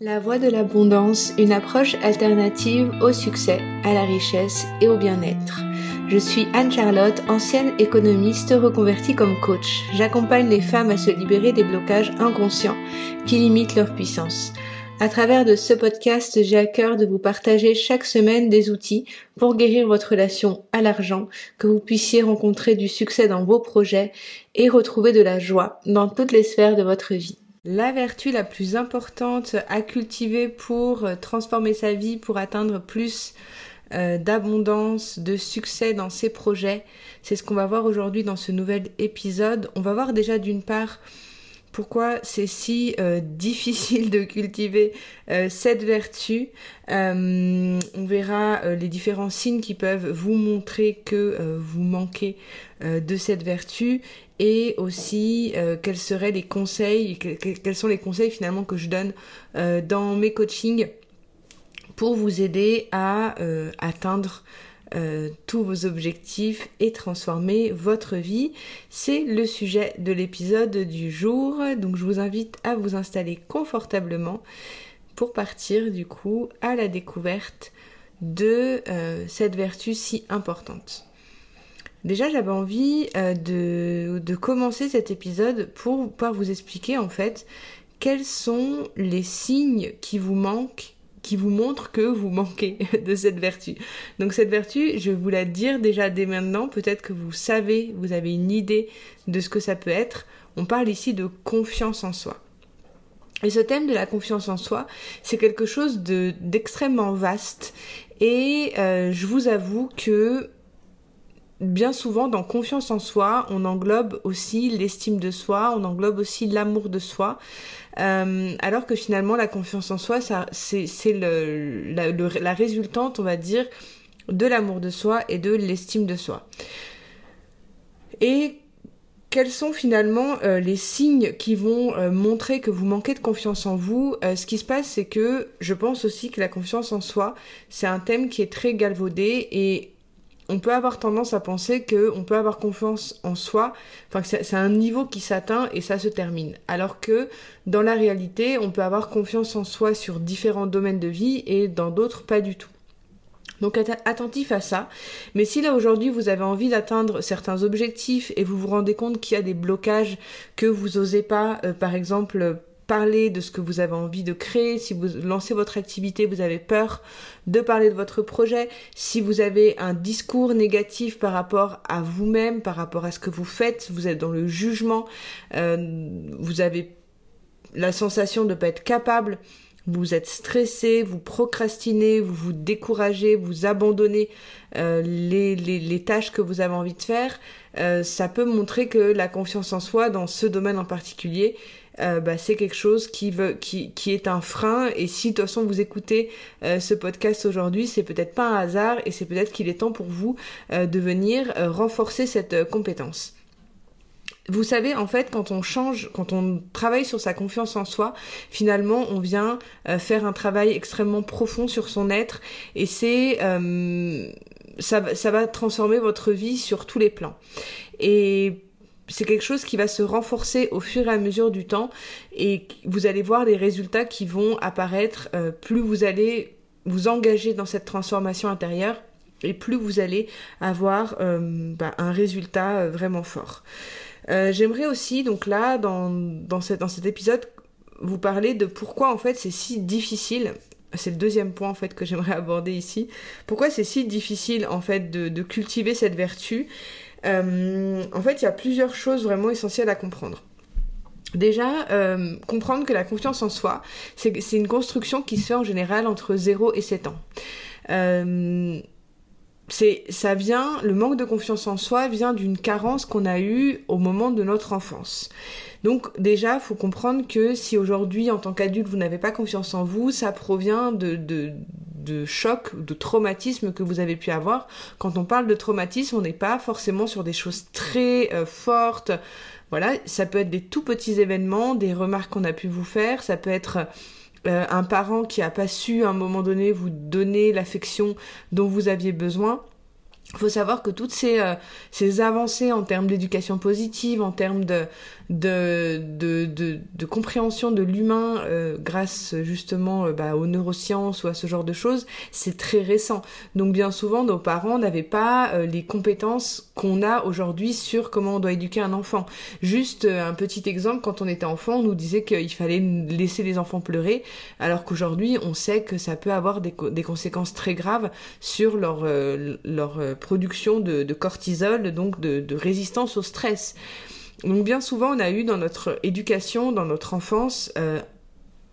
La voie de l'abondance, une approche alternative au succès, à la richesse et au bien-être. Je suis Anne-Charlotte, ancienne économiste reconvertie comme coach. J'accompagne les femmes à se libérer des blocages inconscients qui limitent leur puissance. À travers de ce podcast, j'ai à cœur de vous partager chaque semaine des outils pour guérir votre relation à l'argent, que vous puissiez rencontrer du succès dans vos projets et retrouver de la joie dans toutes les sphères de votre vie. La vertu la plus importante à cultiver pour euh, transformer sa vie, pour atteindre plus euh, d'abondance, de succès dans ses projets, c'est ce qu'on va voir aujourd'hui dans ce nouvel épisode. On va voir déjà d'une part pourquoi c'est si euh, difficile de cultiver cette vertu. on verra les différents signes qui peuvent vous montrer que vous manquez de cette vertu et aussi euh, quels seraient les conseils, quels sont les conseils finalement que je donne euh, dans mes coachings pour vous aider à euh, atteindre tous vos objectifs et transformer votre vie. C'est le sujet de l'épisode du jour, donc je vous invite à vous installer confortablement pour partir du coup à la découverte de cette vertu si importante. Déjà, j'avais envie euh, de, commencer cet épisode pour pouvoir vous expliquer en fait quels sont les signes qui vous manquent, qui vous montrent que vous manquez de cette vertu. Donc cette vertu, je vais vous la dire déjà dès maintenant, peut-être que vous savez, vous avez une idée de ce que ça peut être. On parle ici de confiance en soi. Et ce thème de la confiance en soi, c'est quelque chose d'extrêmement vaste. Et euh, je vous avoue que bien souvent, dans confiance en soi, on englobe aussi l'estime de soi, on englobe aussi l'amour de soi. Euh, alors que finalement, la confiance en soi, c'est, la résultante, on va dire, de l'amour de soi et de l'estime de soi. Et quels sont finalement euh, les signes qui vont euh, montrer que vous manquez de confiance en vous? Ce qui se passe, c'est que je pense aussi que la confiance en soi, c'est un thème qui est très galvaudé et on peut avoir tendance à penser que on peut avoir confiance en soi, enfin c'est un niveau qui s'atteint et ça se termine. Alors que dans la réalité, on peut avoir confiance en soi sur différents domaines de vie et dans d'autres pas du tout. Donc attentif à ça. Mais si là aujourd'hui vous avez envie d'atteindre certains objectifs et vous vous rendez compte qu'il y a des blocages que vous osez pas, euh, par exemple parler de ce que vous avez envie de créer, si vous lancez votre activité, vous avez peur de parler de votre projet, si vous avez un discours négatif par rapport à vous-même, par rapport à ce que vous faites, vous êtes dans le jugement, euh, vous avez la sensation de ne pas être capable, vous êtes stressé, vous procrastinez, vous vous découragez, vous abandonnez euh, les, tâches que vous avez envie de faire, euh, ça peut montrer que la confiance en soi dans ce domaine en particulier euh, bah, c'est quelque chose qui, veut, qui, est un frein. Et si de toute façon vous écoutez euh, ce podcast aujourd'hui, c'est peut-être pas un hasard et c'est peut-être qu'il est temps pour vous euh, de venir renforcer cette compétence. Vous savez, en fait, quand on change, quand on travaille sur sa confiance en soi, finalement, on vient faire un travail extrêmement profond sur son être et c'est ça, ça va transformer votre vie sur tous les plans. Et c'est quelque chose qui va se renforcer au fur et à mesure du temps et vous allez voir les résultats qui vont apparaître euh, plus vous allez vous engager dans cette transformation intérieure et plus vous allez avoir euh, bah, un résultat euh, vraiment fort. J'aimerais aussi donc là dans, dans, cet épisode vous parler de pourquoi en fait c'est si difficile c'est le deuxième point en fait que j'aimerais aborder ici. Pourquoi c'est si difficile en fait de cultiver cette vertu euh, en fait, il y a plusieurs choses vraiment essentielles à comprendre. Déjà, euh, comprendre que la confiance en soi, c'est une construction qui se fait en général entre 0 et 7 ans. Euh, ça vient le manque de confiance en soi vient d'une carence qu'on a eue au moment de notre enfance. Donc déjà, faut comprendre que si aujourd'hui en tant qu'adulte vous n'avez pas confiance en vous, ça provient de de choc, de traumatisme que vous avez pu avoir. Quand on parle de traumatisme, on n'est pas forcément sur des choses très euh, fortes. Voilà, ça peut être des tout petits événements, des remarques qu'on a pu vous faire, ça peut être euh, un parent qui a pas su à un moment donné vous donner l'affection dont vous aviez besoin. Il faut savoir que toutes ces, euh, ces avancées en termes d'éducation positive, en termes de, de, de, de, compréhension de l'humain grâce justement bah, aux neurosciences ou à ce genre de choses, c'est très récent. Donc bien souvent, nos parents n'avaient pas les compétences qu'on a aujourd'hui sur comment on doit éduquer un enfant. Juste un petit exemple, quand on était enfant, on nous disait qu'il fallait laisser les enfants pleurer, alors qu'aujourd'hui, on sait que ça peut avoir des, des conséquences très graves sur leur, euh, leur euh, production de, cortisol, donc de, résistance au stress. Donc bien souvent, on a eu dans notre éducation, dans notre enfance, euh,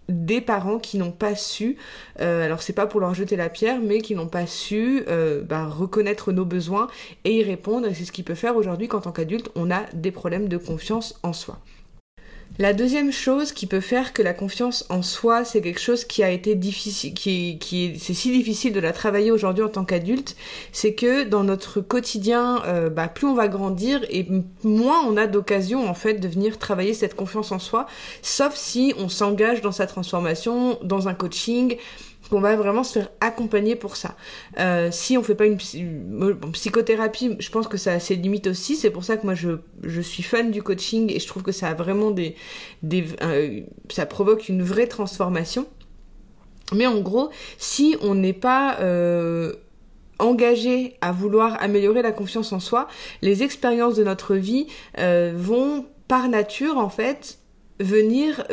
des parents qui n'ont pas su, euh, alors c'est pas pour leur jeter la pierre, mais qui n'ont pas su euh, bah, reconnaître nos besoins et y répondre. Et c'est ce qui peut faire aujourd'hui qu'en tant qu'adulte, on a des problèmes de confiance en soi. La deuxième chose qui peut faire que la confiance en soi, c'est quelque chose qui a été difficile, qui, qui c'est si difficile de la travailler aujourd'hui en tant qu'adulte, c'est que dans notre quotidien, euh, bah, plus on va grandir et moins on a d'occasion en fait de venir travailler cette confiance en soi, sauf si on s'engage dans sa transformation, dans un coaching, qu'on va vraiment se faire accompagner pour ça. Euh, si on fait pas une psychothérapie, je pense que ça a ses limites aussi. C'est pour ça que moi je, suis fan du coaching et je trouve que ça a vraiment des, euh, ça provoque une vraie transformation. Mais en gros, si on n'est pas euh, engagé à vouloir améliorer la confiance en soi, les expériences de notre vie euh, vont par nature en fait venir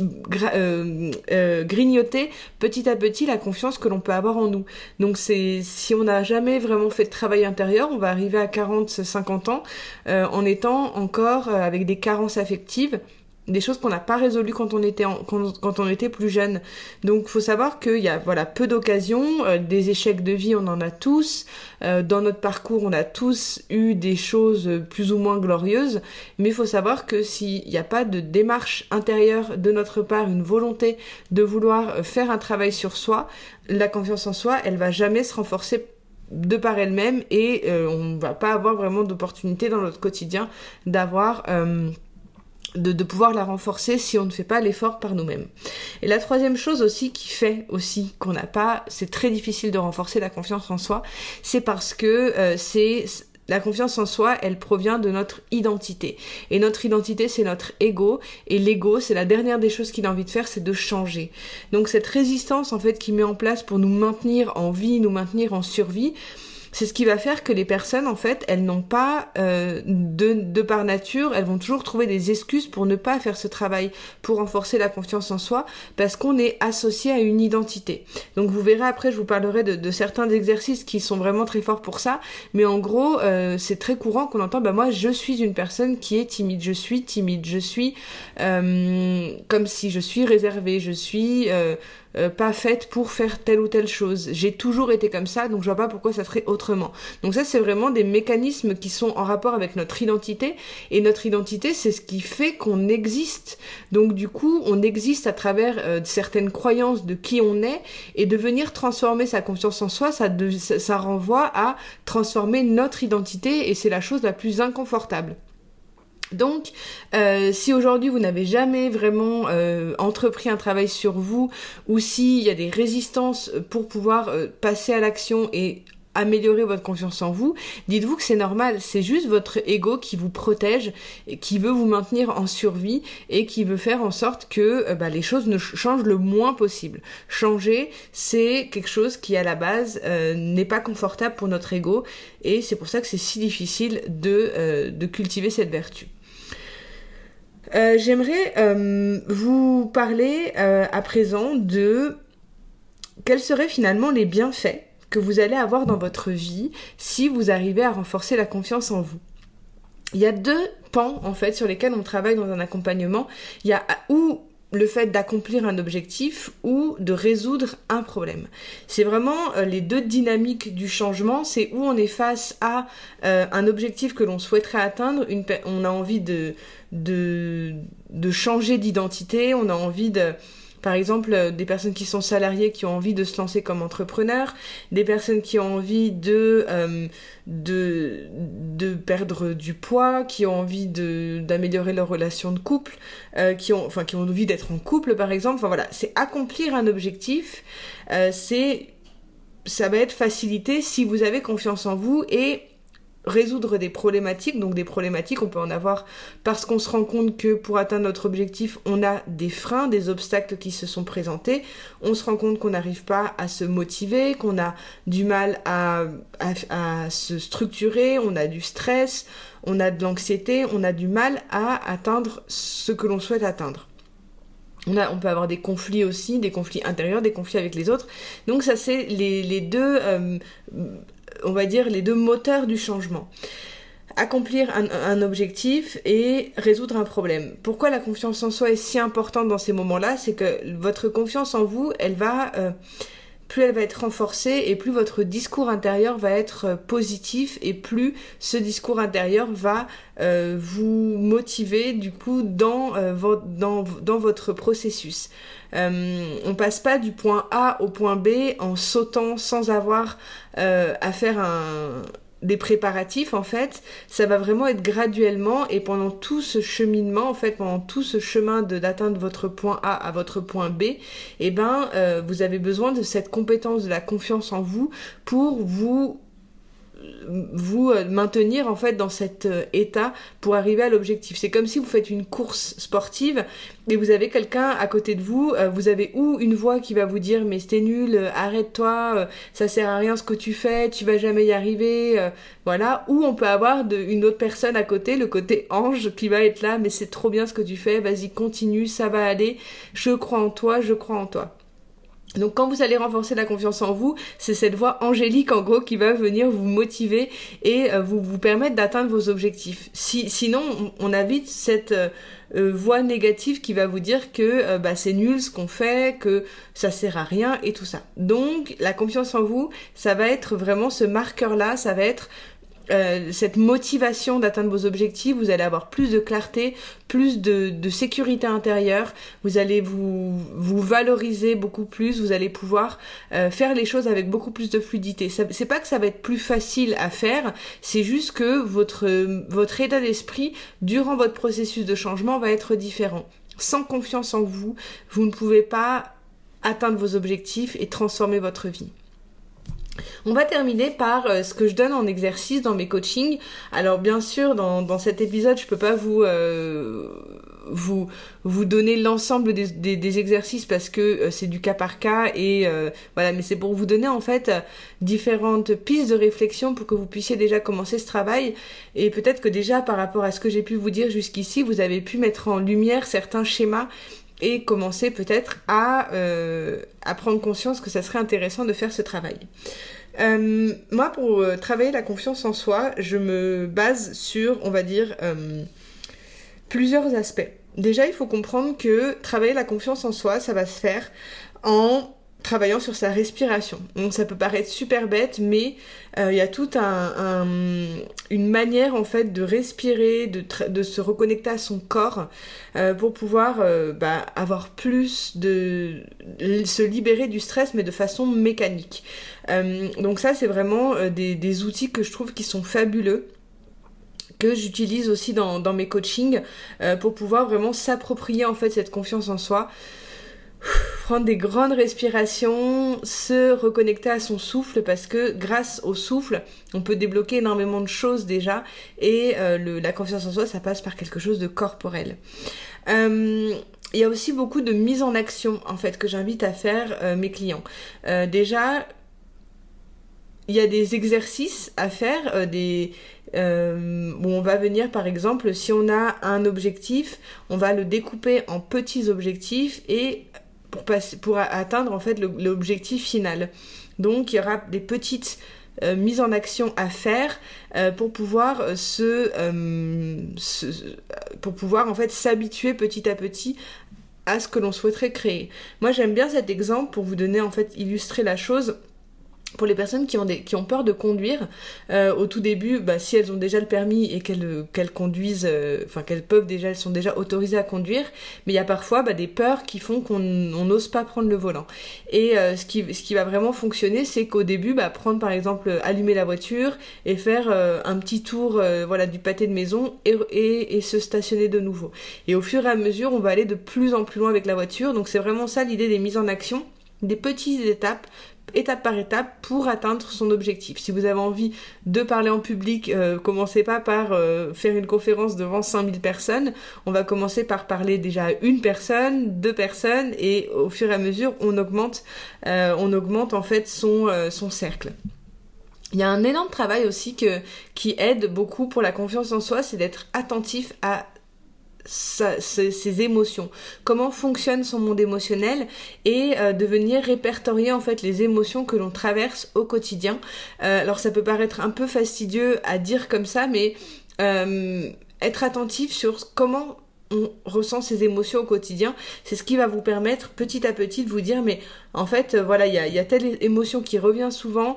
euh, euh, grignoter petit à petit la confiance que l'on peut avoir en nous. Donc c'est si on n'a jamais vraiment fait de travail intérieur, on va arriver à 40, 50 ans euh, en étant encore avec des carences affectives des choses qu'on n'a pas résolues quand on était plus jeune. Donc faut savoir qu'il y a voilà peu d'occasions, euh, des échecs de vie on en a tous, euh, dans notre parcours on a tous eu des choses plus ou moins glorieuses, mais il faut savoir que s'il n'y a pas de démarche intérieure de notre part, une volonté de vouloir euh, faire un travail sur soi, la confiance en soi elle va jamais se renforcer de par elle-même et on va pas avoir vraiment d'opportunité dans notre quotidien d'avoir de, pouvoir la renforcer si on ne fait pas l'effort par nous-mêmes. Et la troisième chose aussi qui fait aussi qu'on n'a pas, c'est très difficile de renforcer la confiance en soi, c'est parce que euh, c'est la confiance en soi, elle provient de notre identité. Et notre identité, c'est notre ego. Et l'ego, c'est la dernière des choses qu'il a envie de faire, c'est de changer. Donc cette résistance, en fait, qu'il met en place pour nous maintenir en vie, nous maintenir en survie, c'est ce qui va faire que les personnes, en fait, elles n'ont pas, euh, de, par nature, elles vont toujours trouver des excuses pour ne pas faire ce travail, pour renforcer la confiance en soi, parce qu'on est associé à une identité. Donc vous verrez après, je vous parlerai de, certains exercices qui sont vraiment très forts pour ça, mais en gros, euh, c'est très courant qu'on entend, bah moi, je suis une personne qui est timide, je suis timide, je suis euh, comme si je suis réservée, je suis euh, pas faite pour faire telle ou telle chose. J'ai toujours été comme ça, donc je vois pas pourquoi ça serait autrement. Donc ça, c'est vraiment des mécanismes qui sont en rapport avec notre identité, et notre identité, c'est ce qui fait qu'on existe. Donc du coup, on existe à travers euh, certaines croyances de qui on est, et de venir transformer sa confiance en soi, ça, ça renvoie à transformer notre identité, et c'est la chose la plus inconfortable. Donc, euh, si aujourd'hui vous n'avez jamais vraiment euh, entrepris un travail sur vous, ou s'il y a des résistances pour pouvoir euh, passer à l'action et améliorer votre confiance en vous, dites-vous que c'est normal, c'est juste votre ego qui vous protège, qui veut vous maintenir en survie et qui veut faire en sorte que bah, les choses ne changent le moins possible. Changer, c'est quelque chose qui à la base n'est pas confortable pour notre ego et c'est pour ça que c'est si difficile de, de cultiver cette vertu. Euh, j'aimerais euh, vous parler euh, à présent de quels seraient finalement les bienfaits que vous allez avoir dans votre vie si vous arrivez à renforcer la confiance en vous. Il y a deux pans en fait sur lesquels on travaille dans un accompagnement. Il y a où le fait d'accomplir un objectif ou de résoudre un problème. C'est vraiment les deux dynamiques du changement, c'est où on est face à un objectif que l'on souhaiterait atteindre, on a envie de, de, de changer d'identité, on a envie de par exemple, euh, des personnes qui sont salariées qui ont envie de se lancer comme entrepreneurs, des personnes qui ont envie de, euh, de, de perdre du poids, qui ont envie d'améliorer leur relation de couple, euh, qui, ont, enfin, qui ont envie d'être en couple par exemple. Enfin voilà, c'est accomplir un objectif, c'est ça va être facilité si vous avez confiance en vous et résoudre des problématiques. Donc des problématiques, on peut en avoir parce qu'on se rend compte que pour atteindre notre objectif, on a des freins, des obstacles qui se sont présentés. On se rend compte qu'on n'arrive pas à se motiver, qu'on a du mal à, à, se structurer, on a du stress, on a de l'anxiété, on a du mal à atteindre ce que l'on souhaite atteindre. On, a, on, peut avoir des conflits aussi, des conflits intérieurs, des conflits avec les autres. Donc ça c'est les, les, deux euh, on va dire, les deux moteurs du changement. Accomplir un, objectif et résoudre un problème. Pourquoi la confiance en soi est si importante dans ces moments-là? C'est que votre confiance en vous, elle va... Euh, plus elle va être renforcée et plus votre discours intérieur va être euh, positif et plus ce discours intérieur va euh, vous motiver du coup dans, dans, dans votre processus. Euh, on passe pas du point A au point B en sautant sans avoir euh, à faire un, des préparatifs en fait, ça va vraiment être graduellement et pendant tout ce cheminement en fait, pendant tout ce chemin d'atteindre votre point A à votre point B, eh ben euh, vous avez besoin de cette compétence de la confiance en vous pour vous vous euh, maintenir en fait dans cet euh, état pour arriver à l'objectif. C'est comme si vous faites une course sportive et vous avez quelqu'un à côté de vous, euh, vous avez ou une voix qui va vous dire mais c'était nul, arrête-toi, ça sert à rien ce que tu fais, tu vas jamais y arriver, voilà, ou on peut avoir une autre personne à côté, le côté ange qui va être là mais c'est trop bien ce que tu fais, vas-y continue, ça va aller, je crois en toi, je crois en toi. Donc quand vous allez renforcer la confiance en vous, c'est cette voix angélique en gros qui va venir vous motiver et euh, vous vous permettre d'atteindre vos objectifs. Si, sinon, on, a vite cette euh, euh, voix négative qui va vous dire que bah, c'est nul ce qu'on fait, que ça sert à rien et tout ça. Donc la confiance en vous, ça va être vraiment ce marqueur-là, ça va être euh, cette motivation d'atteindre vos objectifs, vous allez avoir plus de clarté, plus de, de sécurité intérieure, vous allez vous, vous valoriser beaucoup plus, vous allez pouvoir euh, faire les choses avec beaucoup plus de fluidité. C'est pas que ça va être plus facile à faire, c'est juste que votre, votre état d'esprit durant votre processus de changement va être différent. Sans confiance en vous, vous ne pouvez pas atteindre vos objectifs et transformer votre vie. On va terminer par euh, ce que je donne en exercice dans mes coachings. Alors bien sûr, dans, cet épisode, je peux pas vous euh, vous vous donner l'ensemble des, exercices parce que euh, c'est du cas par cas et voilà. Mais c'est pour vous donner en fait différentes pistes de réflexion pour que vous puissiez déjà commencer ce travail et peut-être que déjà par rapport à ce que j'ai pu vous dire jusqu'ici, vous avez pu mettre en lumière certains schémas et commencer peut-être à, euh, à prendre conscience que ça serait intéressant de faire ce travail. Euh, moi, pour euh, travailler la confiance en soi, je me base sur, on va dire, plusieurs aspects. Déjà, il faut comprendre que travailler la confiance en soi, ça va se faire en travaillant sur sa respiration. Ça peut paraître super bête, mais euh, il y a toute un, une manière en fait de respirer, de, se reconnecter à son corps euh, pour pouvoir euh, bah, avoir plus de se libérer du stress, mais de façon mécanique. donc ça c'est vraiment des, outils que je trouve qui sont fabuleux que j'utilise aussi dans, dans, mes coachings pour pouvoir vraiment s'approprier en fait cette confiance en soi prendre des grandes respirations, se reconnecter à son souffle parce que grâce au souffle, on peut débloquer énormément de choses déjà et euh, la confiance en soi, ça passe par quelque chose de corporel. Euh, il y a aussi beaucoup de mise en action en fait que j'invite à faire euh, mes clients. déjà, il y a des exercices à faire, des où on va venir par exemple si on a un objectif, on va le découper en petits objectifs et pour, atteindre en fait l'objectif final. Donc il y aura des petites euh, mises en action à faire euh, pour pouvoir euh, se, pour pouvoir en fait s'habituer petit à petit à ce que l'on souhaiterait créer. Moi j'aime bien cet exemple pour vous donner en fait illustrer la chose pour les personnes qui ont, peur de conduire, euh, au tout début, bah, si elles ont déjà le permis et qu'elles qu'elles conduisent, euh, enfin qu'elles peuvent déjà, elles sont déjà autorisées à conduire, mais il y a parfois bah, des peurs qui font qu'on n'ose pas prendre le volant. Et euh, ce, qui, va vraiment fonctionner, c'est qu'au début, bah, prendre par exemple, allumer la voiture et faire un petit tour voilà, du pâté de maison et se stationner de nouveau. Et au fur et à mesure, on va aller de plus en plus loin avec la voiture, donc c'est vraiment ça l'idée des mises en action des petites étapes étape par étape pour atteindre son objectif. Si vous avez envie de parler en public, euh, commencez pas par euh, faire une conférence devant 5000 personnes. On va commencer par parler déjà à une personne, deux personnes et au fur et à mesure, on augmente, euh, on augmente en fait son, cercle. Il y a un énorme travail aussi qui aide beaucoup pour la confiance en soi, c'est d'être attentif à ses, émotions, comment fonctionne son monde émotionnel et euh, de venir répertorier en fait les émotions que l'on traverse au quotidien. Euh, alors ça peut paraître un peu fastidieux à dire comme ça, mais euh, être attentif sur comment on ressent ses émotions au quotidien, c'est ce qui va vous permettre petit à petit de vous dire mais en fait voilà il y a, y a, telle émotion qui revient souvent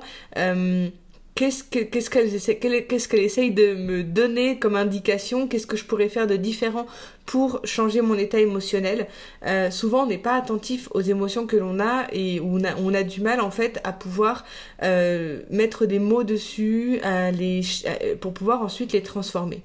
qu'est-ce qu'elle essaie, qu'est-ce essaye de me donner comme indication, qu'est-ce que je pourrais faire de différent pour changer mon état émotionnel? Euh, souvent, on n'est pas attentif aux émotions que l'on a et on a, on a du mal en fait à pouvoir euh, mettre des mots dessus, pour pouvoir ensuite les transformer.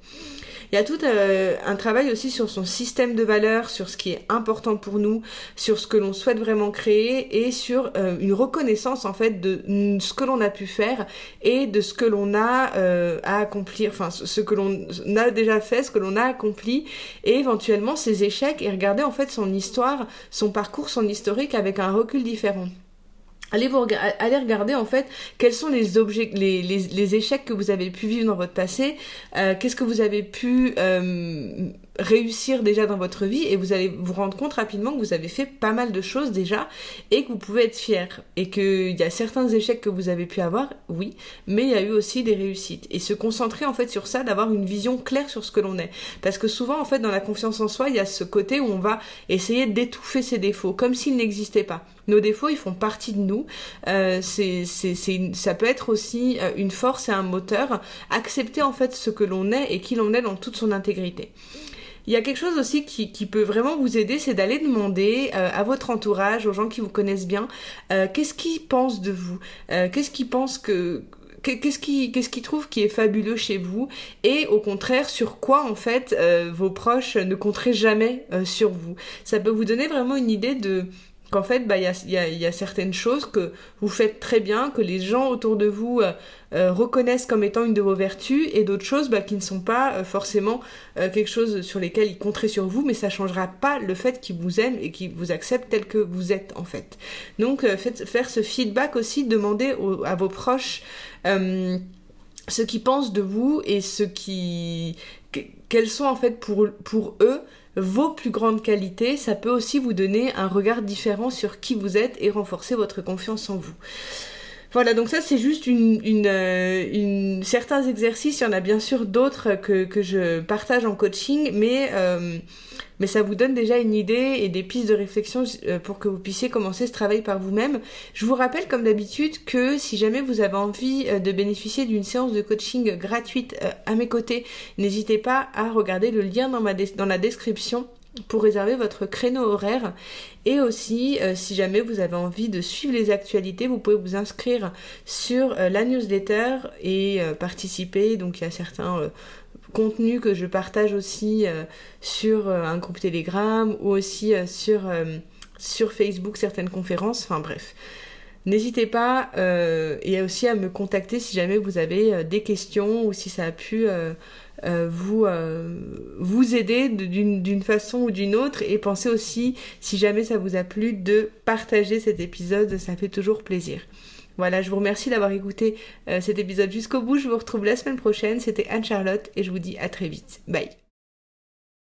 Il y a tout euh, un travail aussi sur son système de valeurs, sur ce qui est important pour nous, sur ce que l'on souhaite vraiment créer et sur euh, une reconnaissance en fait de ce que l'on a pu faire et de ce que l'on a euh, à accomplir, enfin ce que l'on a déjà fait, ce que l'on a accompli et éventuellement ses échecs et regarder en fait son histoire, son parcours, son historique avec un recul différent. Allez, vous, allez regarder en fait quels sont les, objets, les, les, échecs que vous avez pu vivre dans votre passé, euh, qu'est-ce que vous avez pu euh, réussir déjà dans votre vie et vous allez vous rendre compte rapidement que vous avez fait pas mal de choses déjà et que vous pouvez être fier et qu'il y a certains échecs que vous avez pu avoir, oui, mais il y a eu aussi des réussites et se concentrer en fait sur ça, d'avoir une vision claire sur ce que l'on est parce que souvent en fait dans la confiance en soi il y a ce côté où on va essayer d'étouffer ses défauts comme s'ils n'existaient pas. Nos défauts, ils font partie de nous. Euh, c'est, c'est, ça peut être aussi euh, une force et un moteur. Accepter en fait ce que l'on est et qui l'on est dans toute son intégrité. Il y a quelque chose aussi qui, peut vraiment vous aider, c'est d'aller demander euh, à votre entourage, aux gens qui vous connaissent bien, euh, qu'est-ce qu'ils pensent de vous, euh, qu'est-ce qu'ils pensent que qu'est-ce qui qu'est-ce qui trouve qui est fabuleux chez vous et au contraire sur quoi en fait vos proches ne compteraient jamais sur vous. Ça peut vous donner vraiment une idée de qu'en fait, bah, il y, a, y, certaines choses que vous faites très bien, que les gens autour de vous euh, euh, reconnaissent comme étant une de vos vertus, et d'autres choses bah, qui ne sont pas euh, forcément quelque chose sur lesquels ils compteraient sur vous, mais ça changera pas le fait qu'ils vous aiment et qu'ils vous acceptent tel que vous êtes en fait. Donc, faites, faire ce feedback aussi, demandez à vos proches ce qu'ils pensent de vous et ce qui quels sont en fait pour eux vos plus grandes qualités, ça peut aussi vous donner un regard différent sur qui vous êtes et renforcer votre confiance en vous. Voilà, donc ça c'est juste une, une, euh, certains exercices. Il y en a bien sûr d'autres que, que je partage en coaching, mais euh, mais ça vous donne déjà une idée et des pistes de réflexion euh, pour que vous puissiez commencer ce travail par vous-même. Je vous rappelle comme d'habitude que si jamais vous avez envie de bénéficier d'une séance de coaching gratuite à mes côtés, n'hésitez pas à regarder le lien dans, ma dans la description pour réserver votre créneau horaire. Et aussi, euh, si jamais vous avez envie de suivre les actualités, vous pouvez vous inscrire sur euh, la newsletter et euh, participer. Donc il y a certains contenus que je partage aussi sur un groupe Telegram ou aussi sur, sur Facebook, certaines conférences. Enfin bref. N'hésitez pas et aussi à me contacter si jamais vous avez des questions ou si ça a pu euh, vous, euh, vous aider d'une façon ou d'une autre et pensez aussi, si jamais ça vous a plu, de partager cet épisode, ça fait toujours plaisir. Voilà, je vous remercie d'avoir écouté euh, cet épisode jusqu'au bout. Je vous retrouve la semaine prochaine. C'était Anne-Charlotte et je vous dis à très vite. Bye.